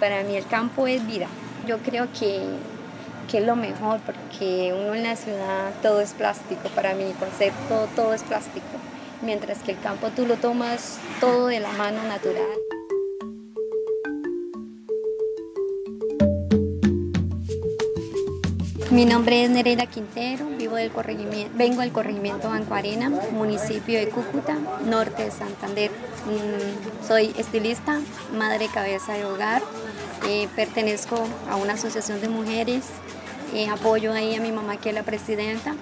Para mí el campo es vida. Yo creo que, que es lo mejor porque uno en la ciudad todo es plástico. Para mi concepto todo es plástico. Mientras que el campo tú lo tomas todo de la mano natural. Mi nombre es Nereida Quintero, vivo del corregimiento, vengo del corregimiento Banco Arena, municipio de Cúcuta, norte de Santander. Mm, soy estilista, madre cabeza de hogar, eh, pertenezco a una asociación de mujeres, eh, apoyo ahí a mi mamá que es la presidenta.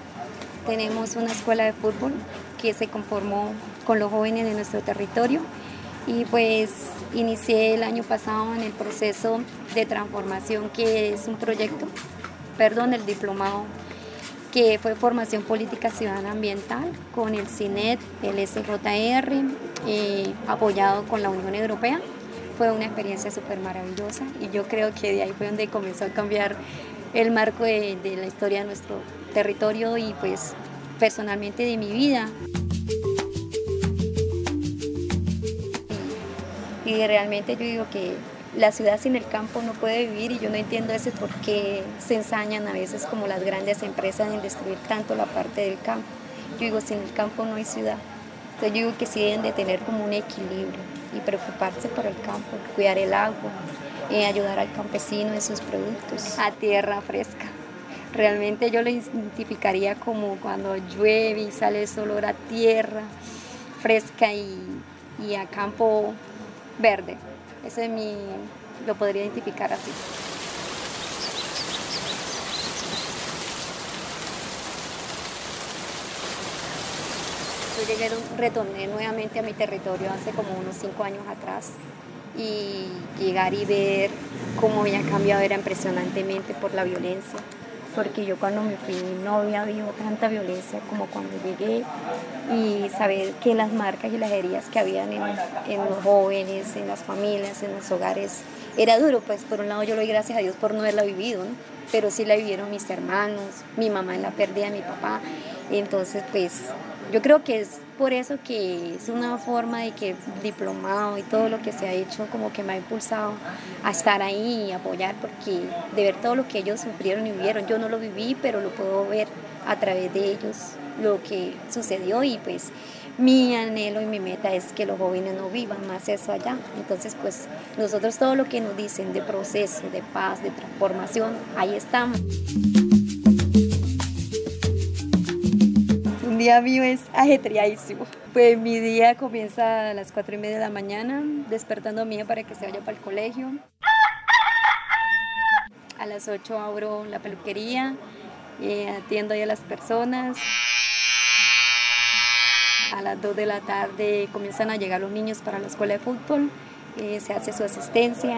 Tenemos una escuela de fútbol que se conformó con los jóvenes de nuestro territorio y pues inicié el año pasado en el proceso de transformación que es un proyecto perdón, el diplomado que fue Formación Política Ciudadana Ambiental con el CINET, el SJR, eh, apoyado con la Unión Europea. Fue una experiencia súper maravillosa y yo creo que de ahí fue donde comenzó a cambiar el marco de, de la historia de nuestro territorio y pues personalmente de mi vida. Y realmente yo digo que la ciudad sin el campo no puede vivir y yo no entiendo ese por qué se ensañan a veces como las grandes empresas en destruir tanto la parte del campo. Yo digo, sin el campo no hay ciudad. Entonces yo digo que sí deben de tener como un equilibrio y preocuparse por el campo, cuidar el agua, eh, ayudar al campesino en sus productos, a tierra fresca. Realmente yo lo identificaría como cuando llueve y sale ese olor a tierra fresca y, y a campo verde. Ese es mi, lo podría identificar así. Yo llegué, retorné nuevamente a mi territorio hace como unos cinco años atrás y llegar y ver cómo había cambiado era impresionantemente por la violencia porque yo cuando me fui no había habido tanta violencia como cuando llegué y saber que las marcas y las heridas que habían en, los jóvenes, en las familias, en los hogares, era duro, pues por un lado yo le doy gracias a Dios por no haberla vivido, pero sí la vivieron mis hermanos, mi mamá en la pérdida de mi papá, entonces pues yo creo que es por eso que es una forma de que diplomado y todo lo que se ha hecho como que me ha impulsado a estar ahí y apoyar porque de ver todo lo que ellos sufrieron y vivieron, yo no lo viví, pero lo puedo ver a través de ellos lo que sucedió y pues mi anhelo y mi meta es que los jóvenes no vivan más eso allá. Entonces pues nosotros todo lo que nos dicen de proceso, de paz, de transformación, ahí estamos. Día mío es ajetreadísimo. Pues mi día comienza a las 4 y media de la mañana, despertando a mi hija para que se vaya para el colegio. A las 8 abro la peluquería, y eh, atiendo ahí a las personas. A las 2 de la tarde comienzan a llegar los niños para la escuela de fútbol. Eh, se hace su asistencia,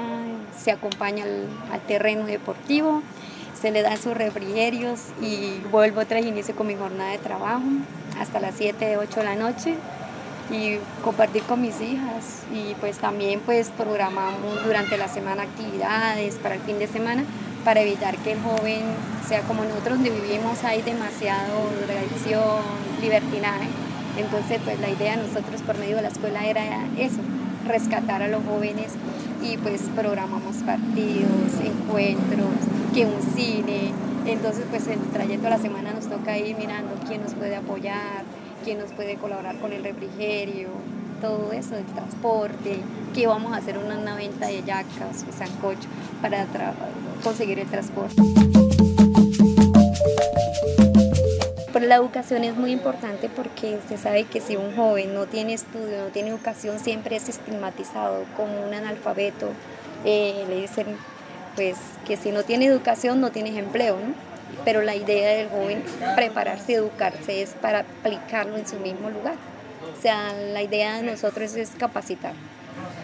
se acompaña al, al terreno deportivo se le dan sus refrigerios y vuelvo otra vez inicio con mi jornada de trabajo hasta las 7, 8 de la noche y compartir con mis hijas y pues también pues programamos durante la semana actividades para el fin de semana para evitar que el joven sea como nosotros donde vivimos hay demasiado drogadicción, libertinaje. Entonces pues la idea de nosotros por medio de la escuela era eso, rescatar a los jóvenes y pues programamos partidos, encuentros, que un cine. Entonces, pues el trayecto de la semana nos toca ir mirando quién nos puede apoyar, quién nos puede colaborar con el refrigerio, todo eso, el transporte, que vamos a hacer una, venta de yacas sancocho para conseguir el transporte. Pero la educación es muy importante porque usted sabe que si un joven no tiene estudio, no tiene educación, siempre es estigmatizado como un analfabeto. Eh, le dicen pues que si no tiene educación no tienes empleo, ¿no? Pero la idea del joven prepararse y educarse es para aplicarlo en su mismo lugar. O sea, la idea de nosotros es capacitar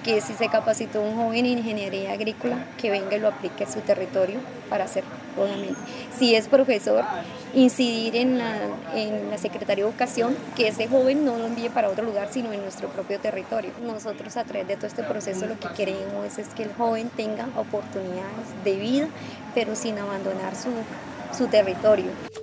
que si se capacitó un joven en ingeniería agrícola, que venga y lo aplique en su territorio para hacer, obviamente. Si es profesor, incidir en la, en la Secretaría de Educación, que ese joven no lo envíe para otro lugar, sino en nuestro propio territorio. Nosotros a través de todo este proceso lo que queremos es que el joven tenga oportunidades de vida, pero sin abandonar su, su territorio.